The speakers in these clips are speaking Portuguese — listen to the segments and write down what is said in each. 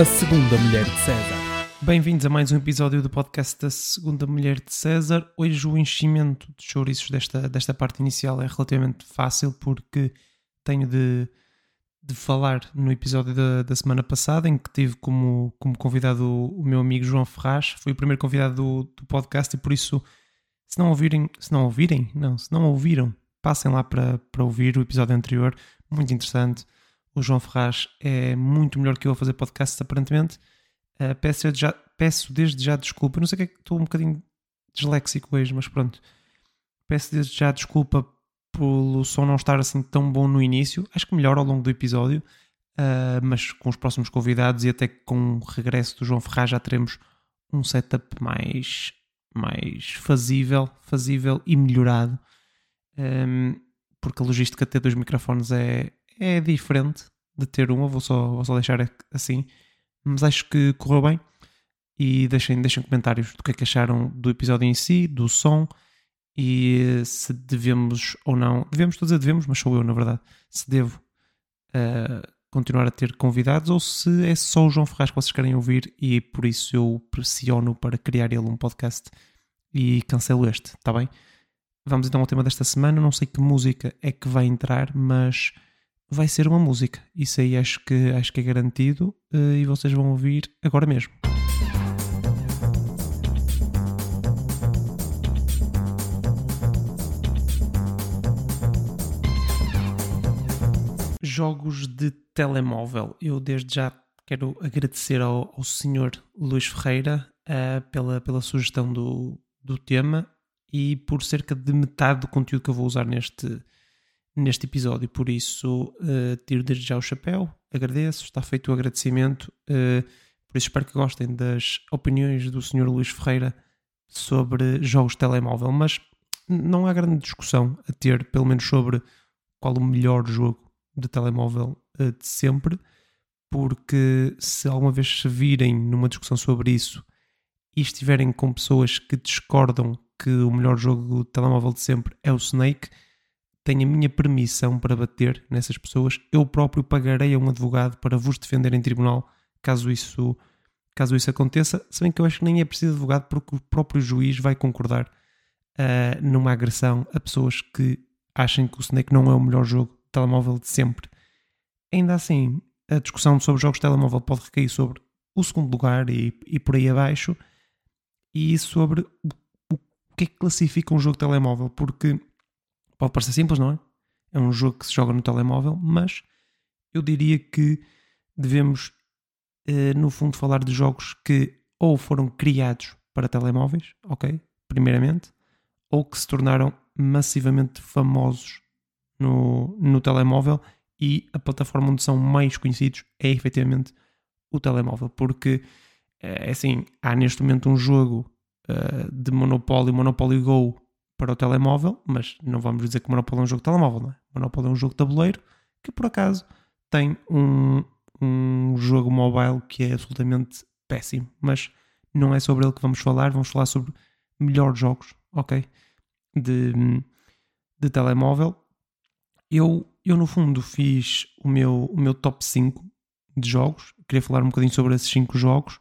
A Segunda Mulher de César. Bem-vindos a mais um episódio do podcast da Segunda Mulher de César. Hoje o enchimento de chouriços desta, desta parte inicial é relativamente fácil porque tenho de, de falar no episódio da, da semana passada em que tive como, como convidado o, o meu amigo João Ferraz. Foi o primeiro convidado do, do podcast e por isso, se não ouvirem, se não ouvirem, não, se não ouviram, passem lá para, para ouvir o episódio anterior, muito interessante o João Ferraz é muito melhor que eu a fazer podcasts, aparentemente. Uh, peço, já, peço desde já desculpa. Não sei que é que estou um bocadinho disléxico hoje, mas pronto. Peço desde já desculpa pelo som não estar assim tão bom no início. Acho que melhor ao longo do episódio. Uh, mas com os próximos convidados e até com o regresso do João Ferraz já teremos um setup mais, mais fazível, fazível e melhorado. Um, porque a logística de ter dois microfones é, é diferente de ter uma, vou só, vou só deixar assim. Mas acho que correu bem. E deixem, deixem comentários do que é que acharam do episódio em si, do som e se devemos ou não. Devemos, estou a devemos, mas sou eu na verdade. Se devo uh, continuar a ter convidados ou se é só o João Ferraz que vocês querem ouvir e por isso eu pressiono para criar ele um podcast e cancelo este, está bem? Vamos então ao tema desta semana. Não sei que música é que vai entrar, mas vai ser uma música. Isso aí acho que, acho que é garantido uh, e vocês vão ouvir agora mesmo. Jogos de telemóvel. Eu desde já quero agradecer ao, ao senhor Luís Ferreira uh, pela, pela sugestão do, do tema e por cerca de metade do conteúdo que eu vou usar neste, neste episódio. Por isso, uh, tiro desde já o chapéu, agradeço, está feito o agradecimento. Uh, por isso, espero que gostem das opiniões do Sr. Luís Ferreira sobre jogos de telemóvel. Mas não há grande discussão a ter, pelo menos sobre qual o melhor jogo de telemóvel uh, de sempre, porque se alguma vez se virem numa discussão sobre isso e estiverem com pessoas que discordam que o melhor jogo de telemóvel de sempre é o Snake tenho a minha permissão para bater nessas pessoas, eu próprio pagarei a um advogado para vos defender em tribunal caso isso, caso isso aconteça. Se bem que eu acho que nem é preciso advogado porque o próprio juiz vai concordar uh, numa agressão a pessoas que achem que o Snake não é o melhor jogo de telemóvel de sempre. Ainda assim, a discussão sobre jogos de telemóvel pode recair sobre o segundo lugar e, e por aí abaixo e sobre o, o que é que classifica um jogo de telemóvel, porque Pode parecer simples, não é? É um jogo que se joga no telemóvel, mas eu diria que devemos, eh, no fundo, falar de jogos que ou foram criados para telemóveis, ok? Primeiramente, ou que se tornaram massivamente famosos no, no telemóvel e a plataforma onde são mais conhecidos é efetivamente o telemóvel, porque é assim, há neste momento um jogo uh, de Monopoly, Monopoly Go, para o telemóvel, mas não vamos dizer que Monopoly é um jogo de telemóvel, não é? Monopoly é um jogo de tabuleiro que por acaso tem um, um jogo mobile que é absolutamente péssimo, mas não é sobre ele que vamos falar, vamos falar sobre melhores jogos, ok? De, de telemóvel. Eu, eu no fundo fiz o meu, o meu top 5 de jogos, queria falar um bocadinho sobre esses 5 jogos,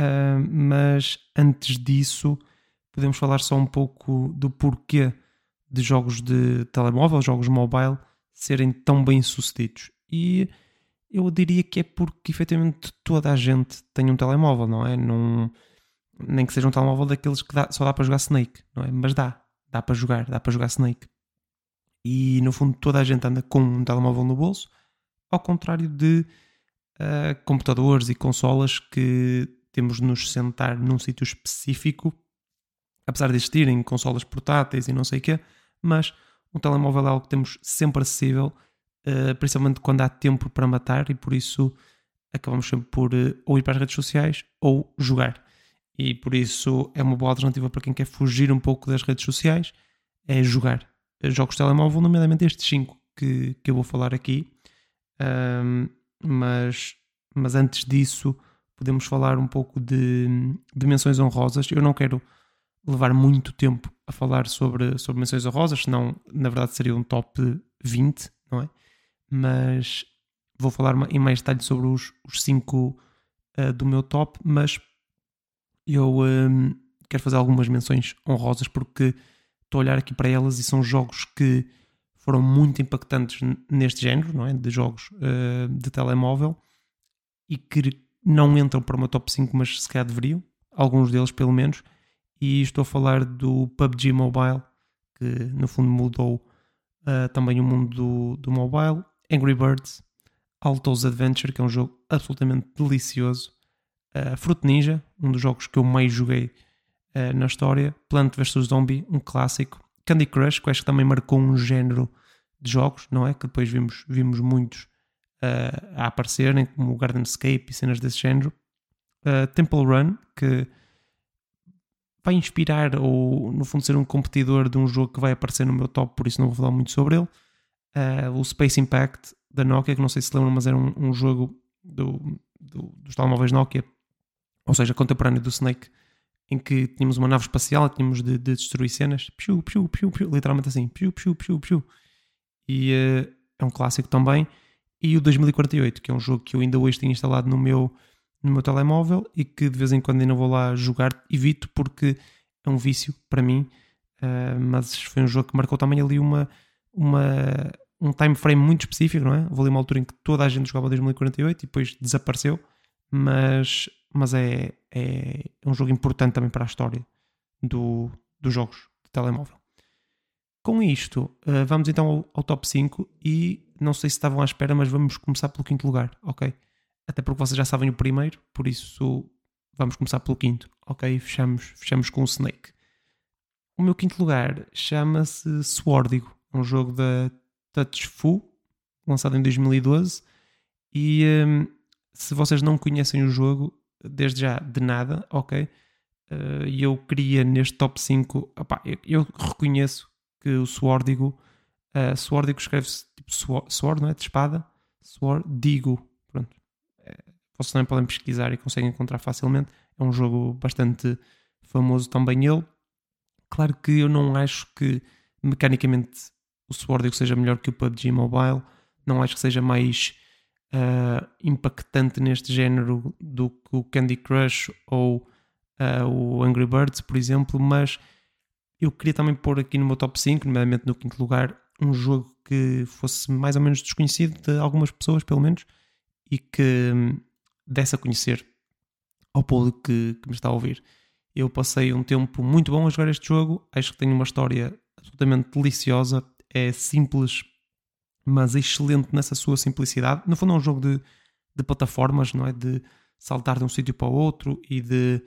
uh, mas antes disso podemos falar só um pouco do porquê de jogos de telemóvel, jogos mobile, serem tão bem sucedidos. E eu diria que é porque efetivamente toda a gente tem um telemóvel, não é? Nem que seja um telemóvel daqueles que dá, só dá para jogar Snake, não é? Mas dá, dá para jogar, dá para jogar Snake. E no fundo toda a gente anda com um telemóvel no bolso, ao contrário de uh, computadores e consolas que temos de nos sentar num sítio específico apesar de existirem consolas portáteis e não sei o quê, mas um telemóvel é algo que temos sempre acessível, uh, principalmente quando há tempo para matar e por isso acabamos sempre por uh, ou ir para as redes sociais ou jogar. E por isso é uma boa alternativa para quem quer fugir um pouco das redes sociais, é jogar. Jogos de telemóvel, nomeadamente estes 5 que, que eu vou falar aqui. Um, mas, mas antes disso, podemos falar um pouco de, de menções honrosas. Eu não quero levar muito tempo a falar sobre, sobre menções honrosas, senão na verdade seria um top 20, não é? Mas vou falar em mais detalhe sobre os, os cinco uh, do meu top, mas eu um, quero fazer algumas menções honrosas porque estou a olhar aqui para elas e são jogos que foram muito impactantes neste género, não é? De jogos uh, de telemóvel e que não entram para uma top 5, mas se calhar deveriam, alguns deles pelo menos. E estou a falar do PUBG Mobile, que no fundo mudou uh, também o mundo do, do mobile. Angry Birds, Altos Adventure, que é um jogo absolutamente delicioso. Uh, Fruit Ninja, um dos jogos que eu mais joguei uh, na história. Plant vs Zombie, um clássico. Candy Crush, que acho que também marcou um género de jogos, não é? Que depois vimos, vimos muitos a aparecerem, como o Gardenscape e cenas desse género. Temple Run, que vai inspirar ou, no fundo, ser um competidor de um jogo que vai aparecer no meu top, por isso não vou falar muito sobre ele. Uh, o Space Impact da Nokia, que não sei se lembram, mas era um, um jogo do, do, dos telemóveis Nokia, ou seja, contemporâneo do Snake, em que tínhamos uma nave espacial, tínhamos de, de destruir cenas, piu, piu, piu, piu, literalmente assim, piu, piu, piu, piu. E uh, é um clássico também. E o 2048, que é um jogo que eu ainda hoje tenho instalado no meu, no meu telemóvel e que de vez em quando ainda vou lá jogar, evito porque é um vício para mim, uh, mas foi um jogo que marcou também ali uma, uma, um time frame muito específico, não é? Houve ali uma altura em que toda a gente jogava 2048 e depois desapareceu, mas, mas é, é um jogo importante também para a história do, dos jogos de telemóvel. Com isto, uh, vamos então ao, ao, top 5 e não sei se estavam à espera, mas vamos começar pelo quinto lugar, ok? Até porque vocês já sabem o primeiro, por isso vamos começar pelo quinto, ok? Fechamos, fechamos com o Snake. O meu quinto lugar chama-se Swordigo, um jogo da Touchfu, lançado em 2012. E um, se vocês não conhecem o jogo, desde já de nada, ok? Uh, eu queria neste top 5, opá, eu, eu reconheço que o Swordigo, uh, Swordigo escreve-se tipo sword, não é? De espada, Swordigo. É, vocês também podem pesquisar e conseguem encontrar facilmente. É um jogo bastante famoso também ele. Claro que eu não acho que mecanicamente o Swordigo seja melhor que o PUBG Mobile, não acho que seja mais uh, impactante neste género do que o Candy Crush ou uh, o Angry Birds, por exemplo, mas eu queria também pôr aqui no meu top 5, nomeadamente no quinto lugar, um jogo que fosse mais ou menos desconhecido de algumas pessoas, pelo menos, e que hum, desse a conhecer ao público que, que me está a ouvir. Eu passei um tempo muito bom a jogar este jogo, acho que tem uma história absolutamente deliciosa, é simples, mas excelente nessa sua simplicidade. No fundo, é um jogo de, de plataformas, não é? De saltar de um sítio para o outro e de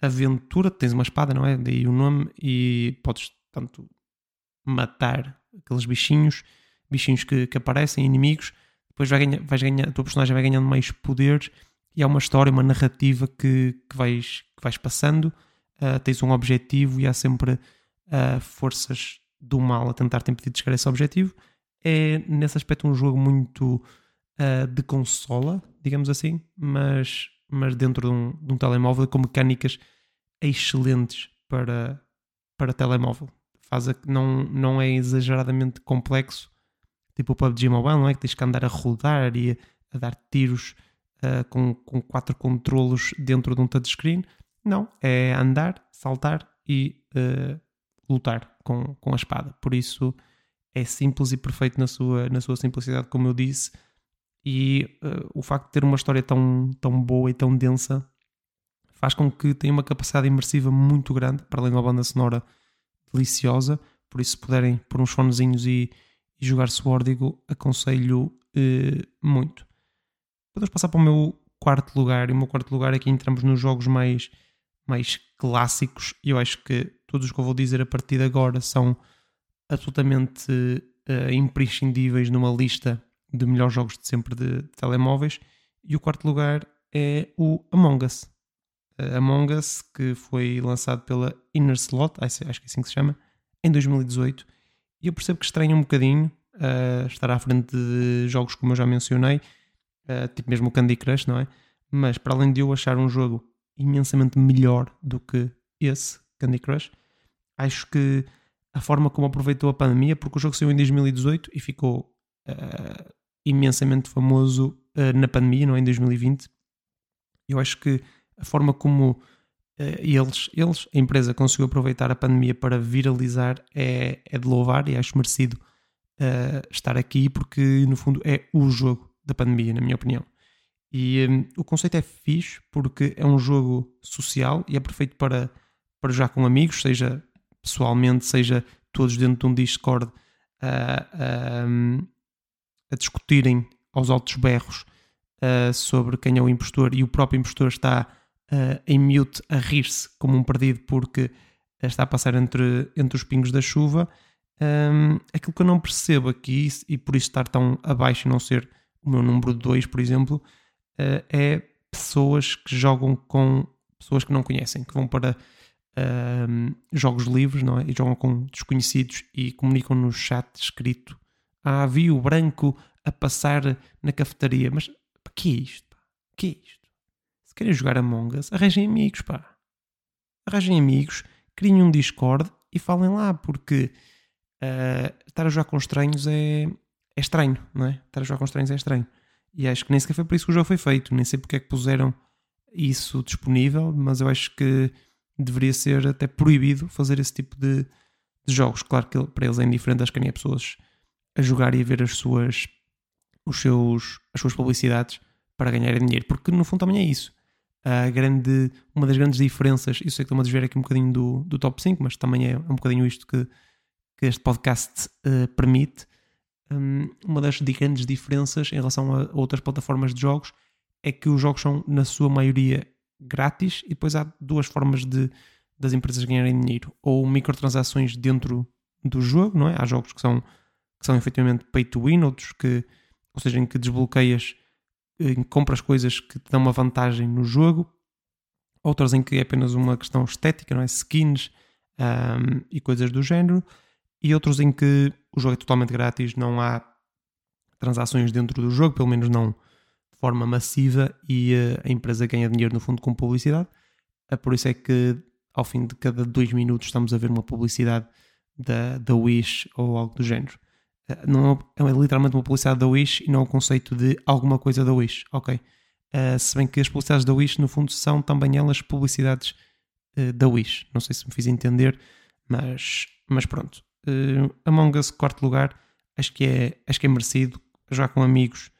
aventura, tens uma espada, não é? Daí o nome, e podes tanto matar aqueles bichinhos, bichinhos que, que aparecem, inimigos, depois vai ganhar, vais ganhar, a tua personagem vai ganhando mais poderes e há uma história, uma narrativa que, que, vais, que vais passando, uh, tens um objetivo e há sempre uh, forças do mal a tentar te impedir de chegar a esse objetivo. É nesse aspecto um jogo muito uh, de consola, digamos assim, mas mas dentro de um, de um telemóvel com mecânicas excelentes para, para telemóvel. Faz a, não, não é exageradamente complexo, tipo o PUBG Mobile, não é? Que tens que andar a rodar e a, a dar tiros uh, com, com quatro controlos dentro de um touchscreen. Não, é andar, saltar e uh, lutar com, com a espada. Por isso é simples e perfeito na sua, na sua simplicidade, como eu disse e uh, o facto de ter uma história tão, tão boa e tão densa faz com que tenha uma capacidade imersiva muito grande, para além de uma banda sonora deliciosa. Por isso, se puderem pôr uns fonezinhos e, e jogar Swordigo, aconselho uh, muito. Podemos passar para o meu quarto lugar, e o meu quarto lugar aqui entramos nos jogos mais, mais clássicos, e eu acho que todos os que eu vou dizer a partir de agora são absolutamente uh, imprescindíveis numa lista de melhores jogos de sempre de, de telemóveis. E o quarto lugar é o Among Us. Uh, Among Us, que foi lançado pela Inner Slot, acho que é assim que se chama, em 2018. E eu percebo que estranho um bocadinho uh, estar à frente de jogos como eu já mencionei, uh, tipo mesmo o Candy Crush, não é? Mas para além de eu achar um jogo imensamente melhor do que esse Candy Crush, acho que a forma como aproveitou a pandemia, porque o jogo saiu em 2018 e ficou uh, imensamente famoso uh, na pandemia, não é? Em 2020. Eu acho que a forma como eles, eles, a empresa, conseguiu aproveitar a pandemia para viralizar é, é de louvar e acho merecido uh, estar aqui porque, no fundo, é o jogo da pandemia, na minha opinião. E um, o conceito é fixe porque é um jogo social e é perfeito para, para jogar com amigos, seja pessoalmente, seja todos dentro de um Discord a, a discutirem aos altos berros uh, sobre quem é o impostor e o próprio impostor está em mute a rir-se como um perdido porque está a passar entre, entre os pingos da chuva. Um, aquilo que eu não percebo aqui, e por isso estar tão abaixo e não ser o meu número 2, por exemplo, uh, é pessoas que jogam com pessoas que não conhecem, que vão para uh, jogos livres não é? e jogam com desconhecidos e comunicam no chat escrito: Ah, vi o branco a passar na cafetaria. Mas pá, que é isto? Pá? Que é isto? Se querem jogar Among Us, arranjem amigos, pá. Arranjem amigos, criem um Discord e falem lá, porque uh, estar a jogar com estranhos é, é estranho, não é? Estar a jogar com estranhos é estranho. E acho que nem sequer foi por isso que o jogo foi feito. Nem sei porque é que puseram isso disponível, mas eu acho que deveria ser até proibido fazer esse tipo de, de jogos. Claro que para eles é indiferente, acho que nem é pessoas a jogar e a ver as suas, os seus, as suas publicidades para ganharem dinheiro, porque no fundo também é isso. A grande, uma das grandes diferenças, eu sei que estou a desviar aqui um bocadinho do, do top 5, mas também é um bocadinho isto que, que este podcast uh, permite. Um, uma das grandes diferenças em relação a outras plataformas de jogos é que os jogos são, na sua maioria, grátis e depois há duas formas de das empresas ganharem dinheiro ou microtransações dentro do jogo, não é? Há jogos que são que são efetivamente pay to win, outros que, ou seja, em que desbloqueias, em compras coisas que te dão uma vantagem no jogo, outras em que é apenas uma questão estética, não é? Skins um, e coisas do género, e outros em que o jogo é totalmente grátis, não há transações dentro do jogo, pelo menos não forma massiva e uh, a empresa ganha dinheiro no fundo com publicidade. Uh, por isso é que ao fim de cada dois minutos estamos a ver uma publicidade da, da Wish ou algo do género. Uh, não é, é, literalmente uma publicidade da Wish e não é o conceito de alguma coisa da Wish, ok? se bem que as publicidades da Wish no fundo são também elas publicidades da Wish. Não sei se me fiz entender, mas, mas pronto. Among Us, quarto lugar, acho que é, acho que é merecido. Já com amigos,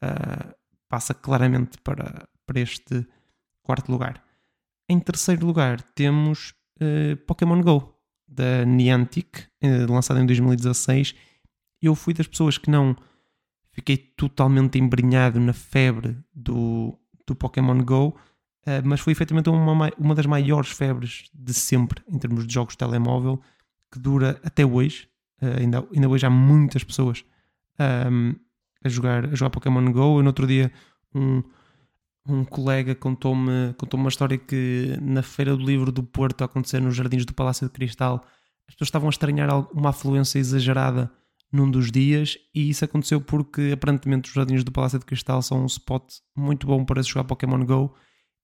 Uh, passa claramente para, para este quarto lugar. Em terceiro lugar temos uh, Pokémon Go, da Niantic, uh, lançado em 2016. Eu fui das pessoas que não fiquei totalmente embrenhado na febre do, do Pokémon Go, uh, mas foi efetivamente uma, uma das maiores febres de sempre em termos de jogos de telemóvel, que dura até hoje. ainda, ainda hoje há muitas pessoas um, a jogar, a jogar Pokémon Go. E no outro dia um, um colega contou-me contou uma história que na Feira do Livro do Porto, a acontecer nos Jardins do Palácio de Cristal, as pessoas estavam a estranhar uma afluência exagerada num dos dias e isso aconteceu porque aparentemente os Jardins do Palácio de Cristal são um spot muito bom para se jogar Pokémon Go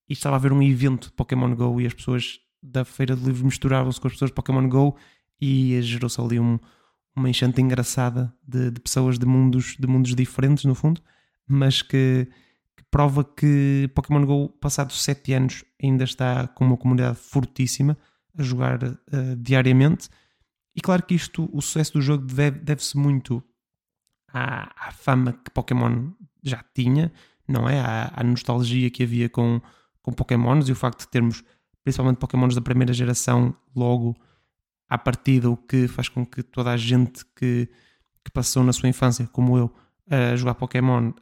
e estava a haver um evento de Pokémon Go e as pessoas da Feira do Livro misturavam-se com as pessoas de Pokémon Go e gerou-se ali um, uma enchente engraçada de, de, pessoas de mundos, de mundos diferentes, no fundo, mas que, que prova que Pokémon GO, passados 7 anos, ainda está com uma comunidade fortíssima a jogar uh, diariamente. E claro que isto, o sucesso do jogo deve-se deve muito à, à, fama que Pokémon já tinha, não é? À, à, nostalgia que havia com, com Pokémons e o facto de termos principalmente Pokémons da primeira geração logo à partida, o que faz com que toda a gente que, que passou na sua infância, como eu, a jogar Pokémon,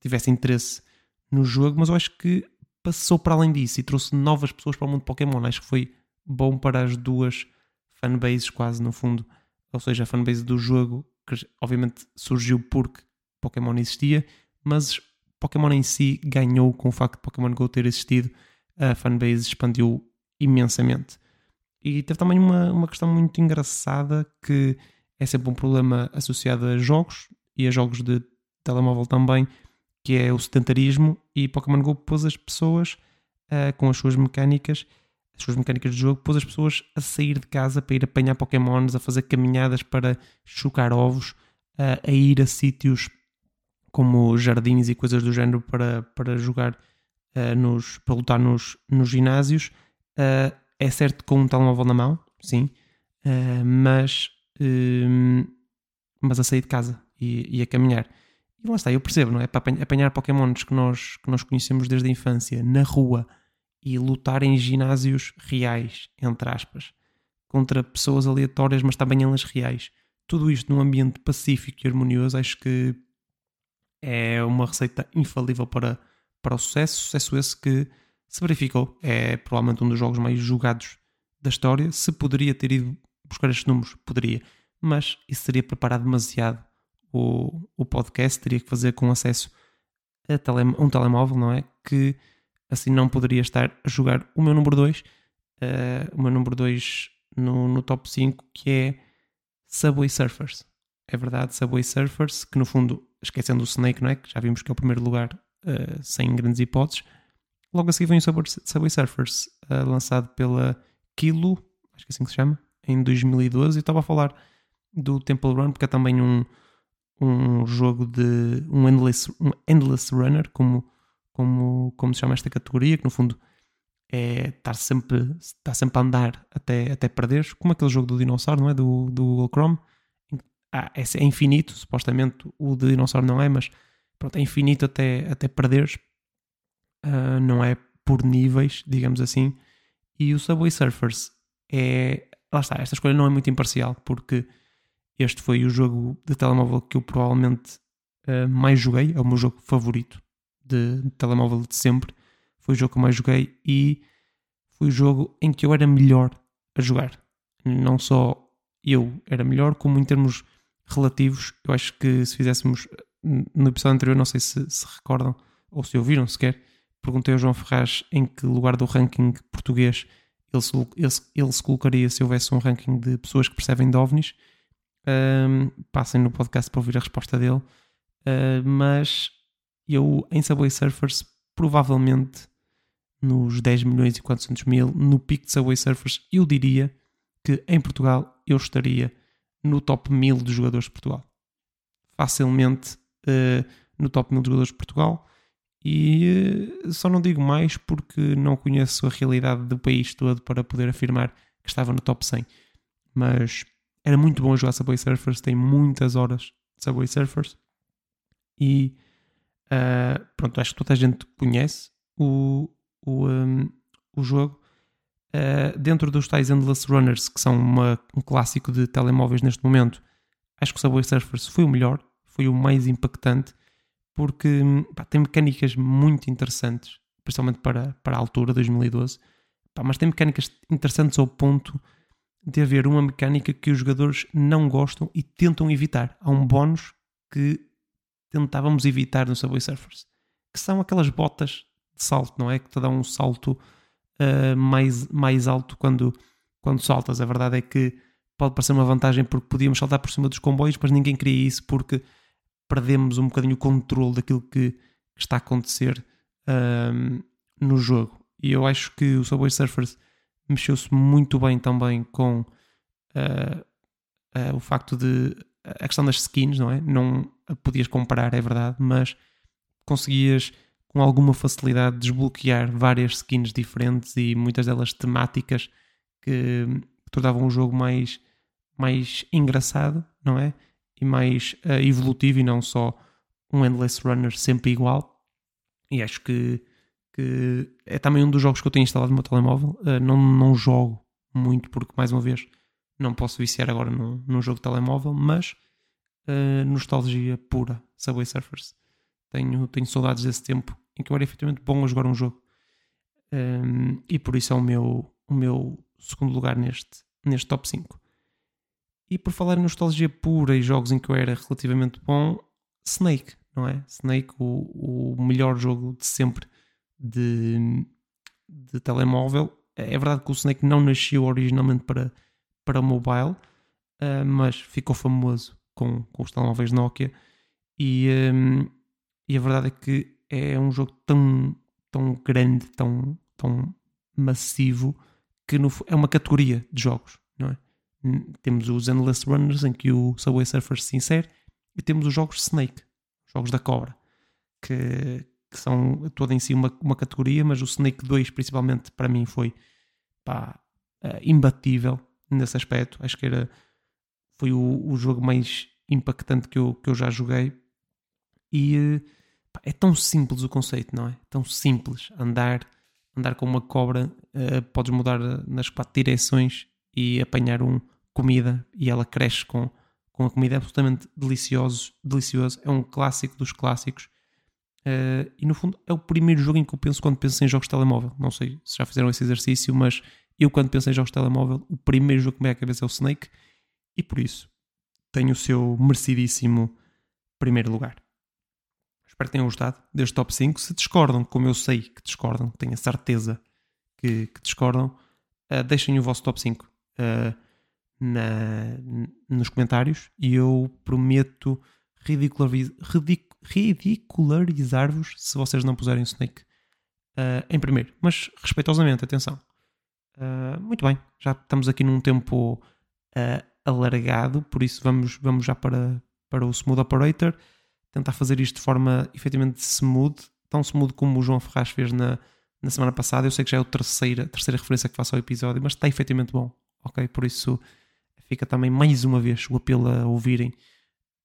tivesse interesse no jogo, mas eu acho que passou para além disso e trouxe novas pessoas para o mundo de Pokémon. Acho que foi bom para as duas fanbases, quase no fundo. Ou seja, a fanbase do jogo, que obviamente surgiu porque Pokémon existia, mas Pokémon em si ganhou com o facto de Pokémon Go ter existido. A fanbase expandiu imensamente. E teve também uma, uma questão muito engraçada que é sempre um problema associado a jogos e a jogos de telemóvel também, que é o sedentarismo. E Pokémon Go pôs as pessoas uh, com as suas mecânicas, as suas mecânicas de jogo, pôs as pessoas a sair de casa para ir apanhar Pokémons, a fazer caminhadas para chocar ovos, uh, a ir a sítios como jardins e coisas do género para, para jogar uh, nos, para lutar nos, nos ginásios. Uh, é certo com um telemóvel na mão, sim, mas, mas a sair de casa e, e, a caminhar. E lá está, eu percebo, não é? Para apanhar Pokémons que nós, que nós conhecemos desde a infância na rua e lutar em ginásios reais, entre aspas, contra pessoas aleatórias, mas também elas reais. Tudo isto num ambiente pacífico e harmonioso, acho que é uma receita infalível para, para o sucesso. Sucesso esse que se verificou. É provavelmente um dos jogos mais jogados da história. Se poderia ter ido buscar estes números, poderia. Mas isso seria preparar demasiado o, o podcast. Teria que fazer com acesso a tele, um telemóvel, não é? Que assim não poderia estar a jogar o meu número 2. Uh, eh, o meu número 2 no, no top 5, que é Subway Surfers. É verdade, Subway Surfers, que no fundo, esquecendo o Snake, não é? Que já vimos que é o primeiro lugar uh, sem grandes hipóteses. Logo a seguir vem o Subway, Surfers, uh, lançado pela Kilo, acho que é assim que se chama, em 2012. E estava a falar do Temple Run, porque é também um, um jogo de um endless, um endless runner, como, como, como se chama esta categoria, que no fundo é estar sempre, estar sempre a andar até, até perderes, como aquele jogo do dinossauro, não é? Do, do Google Chrome. Ah, é, é infinito, supostamente o de dinossauro não é, mas pronto, é infinito até, até perderes. Uh, não é por níveis, digamos assim. E o Subway Surfers é. Lá está, esta escolha não é muito imparcial, porque este foi o jogo de telemóvel que eu provavelmente uh, mais joguei, é o meu jogo favorito de, de telemóvel de sempre foi o jogo que eu mais joguei e foi o jogo em que eu era melhor a jogar. Não só eu era melhor, como em termos relativos. Eu acho que se fizéssemos no episódio anterior, não sei se se recordam ou se ouviram sequer, perguntei ao João Ferraz em que lugar do ranking português ele se, ele, ele se colocaria se houvesse um ranking de pessoas que percebem de OVNIs. Um, passem no podcast para ouvir a resposta dele. Uh, mas eu, em Subway Surfers, provavelmente nos 10 milhões e 400 mil, no pico de Subway Surfers, eu diria que em Portugal eu estaria no top 1000 de jogadores de Portugal. Facilmente uh, no top 1000 de jogadores de Portugal. E uh, só não digo mais porque não conheço a realidade do país todo para poder afirmar que estava no top 100. Mas era muito bom jogar Subway Surfers, tem muitas horas de Subway Surfers. E uh, pronto, acho que toda a gente conhece o, o, um, o jogo. Uh, dentro dos tais Endless Runners, que são uma, um clássico de telemóveis neste momento, acho que o Subway Surfers foi o melhor, foi o mais impactante, porque pá, tem mecânicas muito interessantes, principalmente para, para a altura, 2012, pá, mas tem mecânicas interessantes ao ponto de haver uma mecânica que os jogadores não gostam e tentam evitar. Há um bónus que tentávamos evitar no Subway Surfers, que são aquelas botas de salto, não é? Que te dá um salto uh, mais, mais alto quando, quando saltas. A verdade é que pode parecer uma vantagem porque podíamos saltar por cima dos comboios, mas ninguém queria isso porque perdemos um bocadinho o controle daquilo que, está a acontecer uh, no jogo. E eu acho que o Subway Surfers mexeu-se muito bem também com uh, uh, o facto de a questão das skins, não é? Não podias comprar, é verdade, mas conseguias com alguma facilidade desbloquear várias skins diferentes e muitas delas temáticas que tornavam o jogo mais, mais engraçado, não é? E mais uh, evolutivo e não só um Endless Runner sempre igual. E acho que, que é também um dos jogos que eu tenho instalado no meu telemóvel. Uh, não, não jogo muito porque, mais uma vez, não posso viciar agora num, num jogo de telemóvel, mas uh, nostalgia pura, Subway Surfers. Tenho, tenho saudades desse tempo em que eu era efetivamente bom a jogar um jogo. Um, e por isso é o meu, o meu segundo lugar neste, neste top 5. E por falar em nostalgia pura e jogos em que eu era relativamente bom, Snake, não é? Snake, o, o melhor jogo de sempre de, de telemóvel. É verdade que o Snake não nasceu originalmente para, para mobile, uh, mas ficou famoso com, com os telemóveis Nokia. E, um, e a verdade é que é um jogo tão, tão grande, tão, tão massivo, que no, é uma categoria de jogos, não é? Temos os Endless Runners, em que o Subway Surfer se insere, e temos os jogos Snake, jogos da cobra, que, que são toda em si uma, uma categoria, mas o Snake 2 principalmente para mim foi pá, uh, imbatível nesse aspecto. Acho que era, foi o, o jogo mais impactante que eu, que eu já joguei. E uh, pá, é tão simples o conceito, não é? Tão simples. Andar, andar com uma cobra, uh, podes mudar nas quatro direções e apanhar um comida e ela cresce com com a comida absolutamente delicioso, delicioso. É um clássico dos clássicos. Uh, e no fundo é o primeiro jogo em que eu penso quando penso em jogos de telemóvel. Não sei se já fizeram esse exercício, mas eu quando penso em jogos de telemóvel, o primeiro jogo que me vem à cabeça é o Snake e por isso tem o seu merecidíssimo primeiro lugar. Espero que tenham gostado deste top 5. Se discordam, como eu sei que discordam, tenho a certeza que, que discordam, uh, deixem o vosso top 5. Uh, na, nos comentários e eu prometo ridicularizar-vos se vocês não puserem o Snake uh, em primeiro. Mas respeitosamente, atenção. Uh, muito bem, já estamos aqui num tempo uh, alargado, por isso vamos, vamos já para, para o Smooth Operator. Tentar fazer isto de forma efetivamente smooth, tão smooth como o João Ferraz fez na, na semana passada. Eu sei que já é a terceira, terceira referência que faço ao episódio, mas está efetivamente bom, ok? Por isso fica também mais uma vez o apelo a ouvirem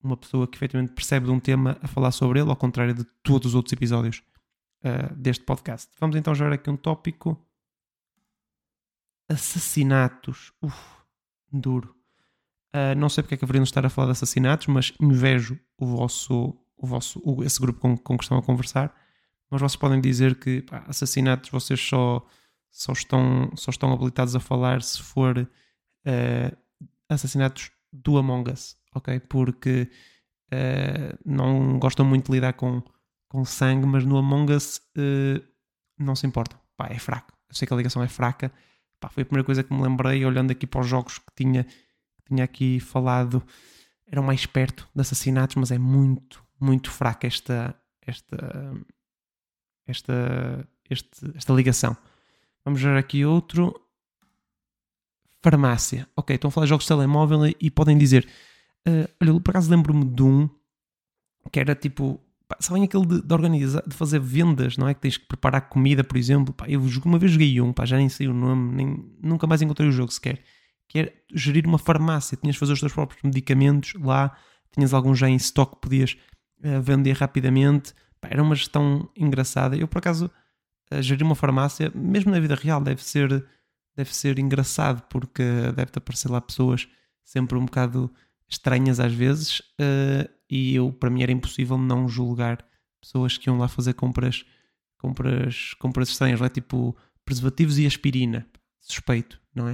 uma pessoa que efetivamente percebe de um tema a falar sobre ele, ao contrário de todos os outros episódios uh, deste podcast. Vamos então já aqui um tópico: assassinatos. Uf, duro. Uh, não sei porque é que haveriam de estar a falar de assassinatos, mas invejo o vosso, o vosso, o, esse grupo com, com que estão a conversar. Mas vocês podem dizer que pá, assassinatos vocês só, só, estão, só estão habilitados a falar se for uh, assassinatos do Among Us, ok? Porque uh, não gostam muito de lidar com, com sangue, mas no Among Us uh, não se importam. Pá, é fraco. Eu sei que a ligação é fraca. Pá, foi a primeira coisa que me lembrei olhando aqui para os jogos que tinha, que tinha aqui falado. Eram mais perto de assassinatos, mas é muito, muito fraca esta, esta, esta, esta ligação. Vamos ver aqui outro farmácia. Ok, estão a falar de jogos de telemóvel e podem dizer: uh, Olha, por acaso lembro-me de um que era tipo. Pá, sabem aquele de, de, organizar, de fazer vendas, não é? Que tens que preparar comida, por exemplo. Pá, eu uma vez joguei um, pá, já nem sei o nome, nem, nunca mais encontrei o jogo sequer. Que era gerir uma farmácia, tinhas de fazer os teus próprios medicamentos lá, tinhas algum já em estoque que podias uh, vender rapidamente. Pá, era uma gestão engraçada. Eu, por acaso, uh, gerir uma farmácia, mesmo na vida real, deve ser deve ser engraçado, porque deve aparecer lá pessoas sempre um bocado estranhas às vezes, uh, e eu, para mim, era impossível não julgar pessoas que iam lá fazer compras, compras, compras estranhas, não é? Tipo preservativos e aspirina, suspeito, não é?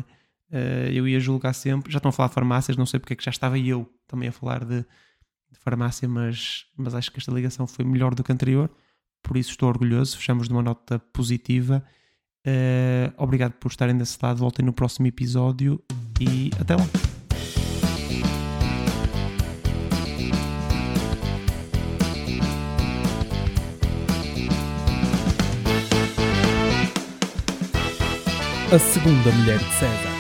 Uh, eu ia julgar sempre, já estão a falar de farmácias, não sei porque é que já estava eu também a falar de, de farmácia, mas, mas acho que esta ligação foi melhor do que a anterior, por isso estou orgulhoso, fechamos de uma nota positiva Uh, obrigado por estarem desse lado. Voltem no próximo episódio e até lá. A segunda mulher de César.